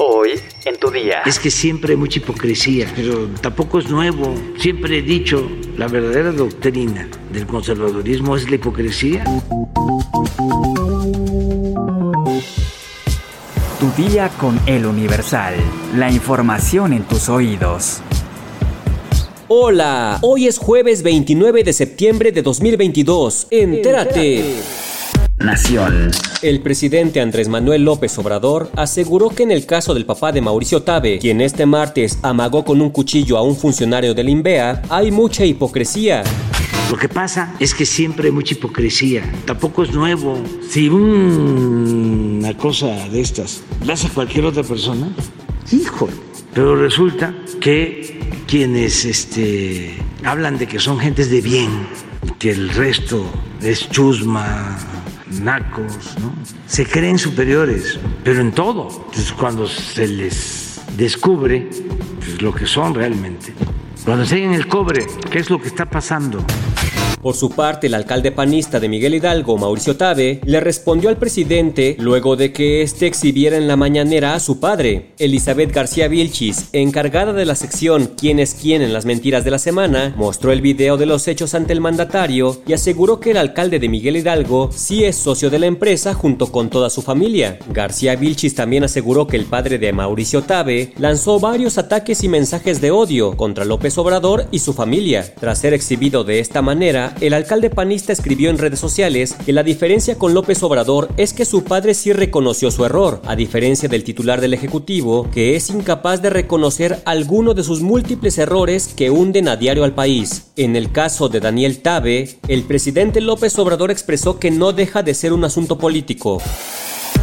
Hoy en tu día. Es que siempre hay mucha hipocresía, pero tampoco es nuevo. Siempre he dicho, la verdadera doctrina del conservadurismo es la hipocresía. Tu día con el Universal. La información en tus oídos. Hola, hoy es jueves 29 de septiembre de 2022. Entérate. Nación. El presidente Andrés Manuel López Obrador aseguró que en el caso del papá de Mauricio Tabe, quien este martes amagó con un cuchillo a un funcionario del INVEA, hay mucha hipocresía. Lo que pasa es que siempre hay mucha hipocresía. Tampoco es nuevo. Si una cosa de estas la hace cualquier otra persona, híjole. Pero resulta que quienes este, hablan de que son gentes de bien, que el resto es chusma, nacos, ¿no? Se creen superiores, pero en todo. Entonces, cuando se les descubre pues, lo que son realmente, cuando se en el cobre, ¿qué es lo que está pasando? Por su parte, el alcalde panista de Miguel Hidalgo, Mauricio Tabe, le respondió al presidente luego de que éste exhibiera en la mañanera a su padre. Elizabeth García Vilchis, encargada de la sección ¿Quién es quién en las mentiras de la semana?, mostró el video de los hechos ante el mandatario y aseguró que el alcalde de Miguel Hidalgo sí es socio de la empresa junto con toda su familia. García Vilchis también aseguró que el padre de Mauricio Tabe lanzó varios ataques y mensajes de odio contra López Obrador y su familia. Tras ser exhibido de esta manera, el alcalde panista escribió en redes sociales que la diferencia con López Obrador es que su padre sí reconoció su error, a diferencia del titular del Ejecutivo, que es incapaz de reconocer alguno de sus múltiples errores que hunden a diario al país. En el caso de Daniel Tabe, el presidente López Obrador expresó que no deja de ser un asunto político.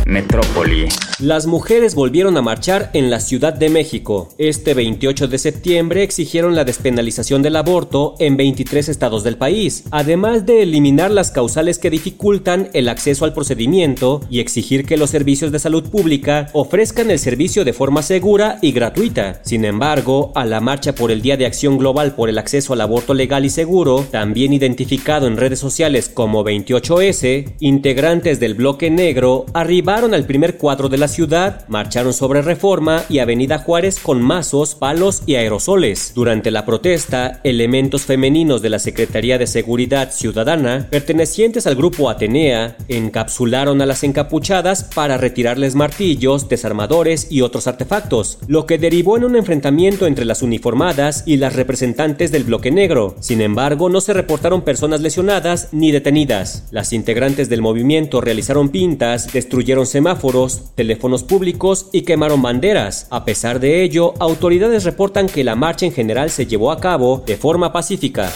Metrópoli. Las mujeres volvieron a marchar en la Ciudad de México. Este 28 de septiembre exigieron la despenalización del aborto en 23 estados del país, además de eliminar las causales que dificultan el acceso al procedimiento y exigir que los servicios de salud pública ofrezcan el servicio de forma segura y gratuita. Sin embargo, a la marcha por el Día de Acción Global por el Acceso al Aborto Legal y Seguro, también identificado en redes sociales como 28S, integrantes del bloque negro arribaron al primer cuadro de la ciudad, marcharon sobre Reforma y Avenida Juárez con mazos, palos y aerosoles. Durante la protesta, elementos femeninos de la Secretaría de Seguridad Ciudadana, pertenecientes al grupo Atenea, encapsularon a las encapuchadas para retirarles martillos, desarmadores y otros artefactos, lo que derivó en un enfrentamiento entre las uniformadas y las representantes del bloque negro. Sin embargo, no se reportaron personas lesionadas ni detenidas. Las integrantes del movimiento realizaron pintas, destruyeron semáforos, teléfonos públicos y quemaron banderas. A pesar de ello, autoridades reportan que la marcha en general se llevó a cabo de forma pacífica.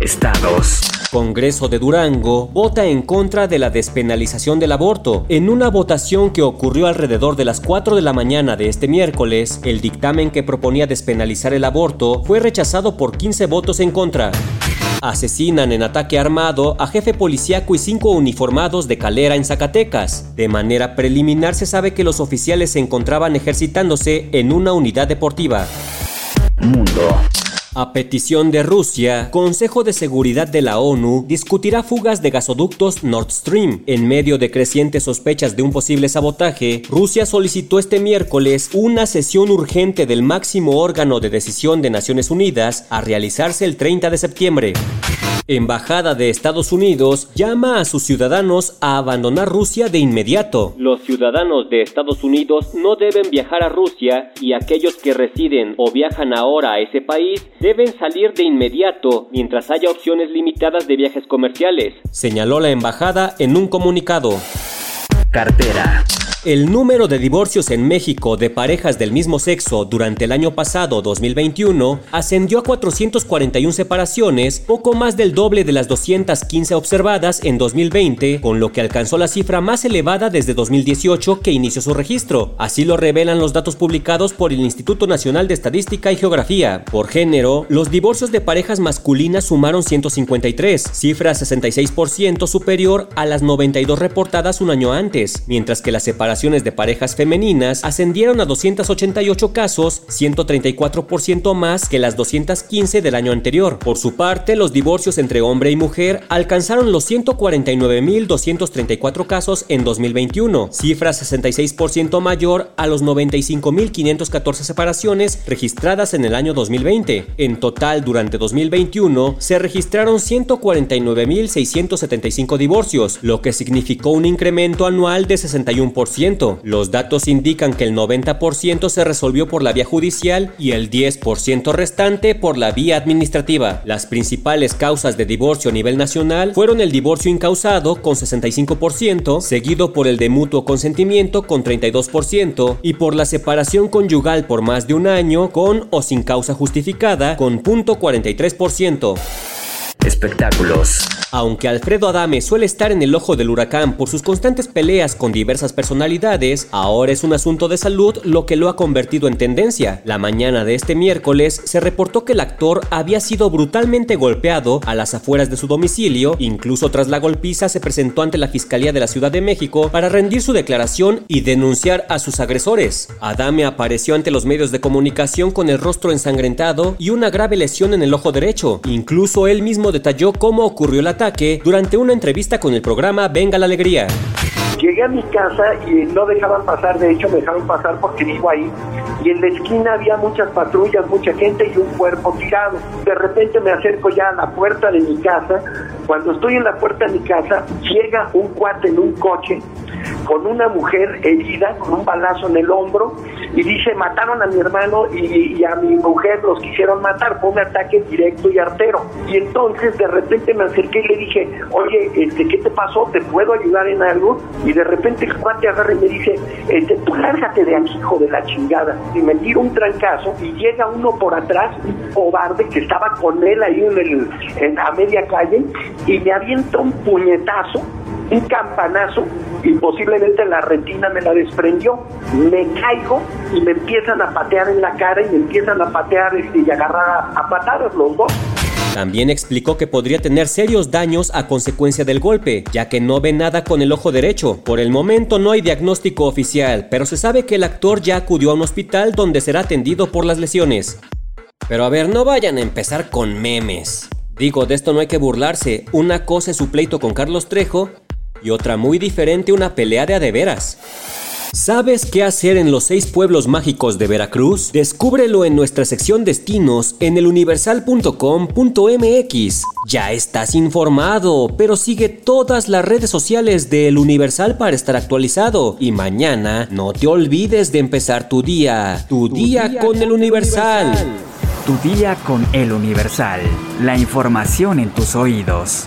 Estados. Congreso de Durango vota en contra de la despenalización del aborto. En una votación que ocurrió alrededor de las 4 de la mañana de este miércoles, el dictamen que proponía despenalizar el aborto fue rechazado por 15 votos en contra. Asesinan en ataque armado a jefe policíaco y cinco uniformados de Calera en Zacatecas. De manera preliminar se sabe que los oficiales se encontraban ejercitándose en una unidad deportiva. Mundo. A petición de Rusia, Consejo de Seguridad de la ONU discutirá fugas de gasoductos Nord Stream. En medio de crecientes sospechas de un posible sabotaje, Rusia solicitó este miércoles una sesión urgente del máximo órgano de decisión de Naciones Unidas a realizarse el 30 de septiembre. Embajada de Estados Unidos llama a sus ciudadanos a abandonar Rusia de inmediato. Los ciudadanos de Estados Unidos no deben viajar a Rusia y aquellos que residen o viajan ahora a ese país deben salir de inmediato mientras haya opciones limitadas de viajes comerciales, señaló la embajada en un comunicado. Cartera. El número de divorcios en México de parejas del mismo sexo durante el año pasado 2021 ascendió a 441 separaciones, poco más del doble de las 215 observadas en 2020, con lo que alcanzó la cifra más elevada desde 2018 que inició su registro. Así lo revelan los datos publicados por el Instituto Nacional de Estadística y Geografía. Por género, los divorcios de parejas masculinas sumaron 153, cifra 66% superior a las 92 reportadas un año antes, mientras que las separaciones separaciones de parejas femeninas ascendieron a 288 casos, 134% más que las 215 del año anterior. Por su parte, los divorcios entre hombre y mujer alcanzaron los 149.234 casos en 2021, cifra 66% mayor a los 95.514 separaciones registradas en el año 2020. En total, durante 2021, se registraron 149.675 divorcios, lo que significó un incremento anual de 61%. Los datos indican que el 90% se resolvió por la vía judicial y el 10% restante por la vía administrativa. Las principales causas de divorcio a nivel nacional fueron el divorcio incausado con 65%, seguido por el de mutuo consentimiento con 32% y por la separación conyugal por más de un año con o sin causa justificada con .43%. Espectáculos. Aunque Alfredo Adame suele estar en el ojo del huracán por sus constantes peleas con diversas personalidades, ahora es un asunto de salud lo que lo ha convertido en tendencia. La mañana de este miércoles se reportó que el actor había sido brutalmente golpeado a las afueras de su domicilio, incluso tras la golpiza se presentó ante la Fiscalía de la Ciudad de México para rendir su declaración y denunciar a sus agresores. Adame apareció ante los medios de comunicación con el rostro ensangrentado y una grave lesión en el ojo derecho. Incluso él mismo detalló cómo ocurrió el ataque durante una entrevista con el programa Venga la Alegría. Llegué a mi casa y no dejaban pasar, de hecho me dejaron pasar porque vivo ahí, y en la esquina había muchas patrullas, mucha gente y un cuerpo tirado. De repente me acerco ya a la puerta de mi casa, cuando estoy en la puerta de mi casa, llega un cuate en un coche con una mujer herida, con un balazo en el hombro, y dice, mataron a mi hermano y, a mi mujer los quisieron matar, fue un ataque directo y artero. Y entonces de repente me acerqué y le dije, oye, este, ¿qué te pasó? ¿Te puedo ayudar en algo? Y de repente el cuate agarra y me dice, este, tú lárgate de aquí, hijo de la chingada. Y me tiro un trancazo y llega uno por atrás, un cobarde que estaba con él ahí en, el, en a media calle, y me avienta un puñetazo un campanazo y posiblemente la retina me la desprendió. Me caigo y me empiezan a patear en la cara y me empiezan a patear este, y agarrar a, a patadas los dos. También explicó que podría tener serios daños a consecuencia del golpe, ya que no ve nada con el ojo derecho. Por el momento no hay diagnóstico oficial, pero se sabe que el actor ya acudió a un hospital donde será atendido por las lesiones. Pero a ver, no vayan a empezar con memes. Digo, de esto no hay que burlarse. Una cosa es su pleito con Carlos Trejo y otra muy diferente una pelea de adeveras. ¿Sabes qué hacer en los seis pueblos mágicos de Veracruz? Descúbrelo en nuestra sección destinos en eluniversal.com.mx. Ya estás informado, pero sigue todas las redes sociales de El Universal para estar actualizado. Y mañana no te olvides de empezar tu día. Tu, día, con El Universal. Tu día con El Universal. La información en tus oídos.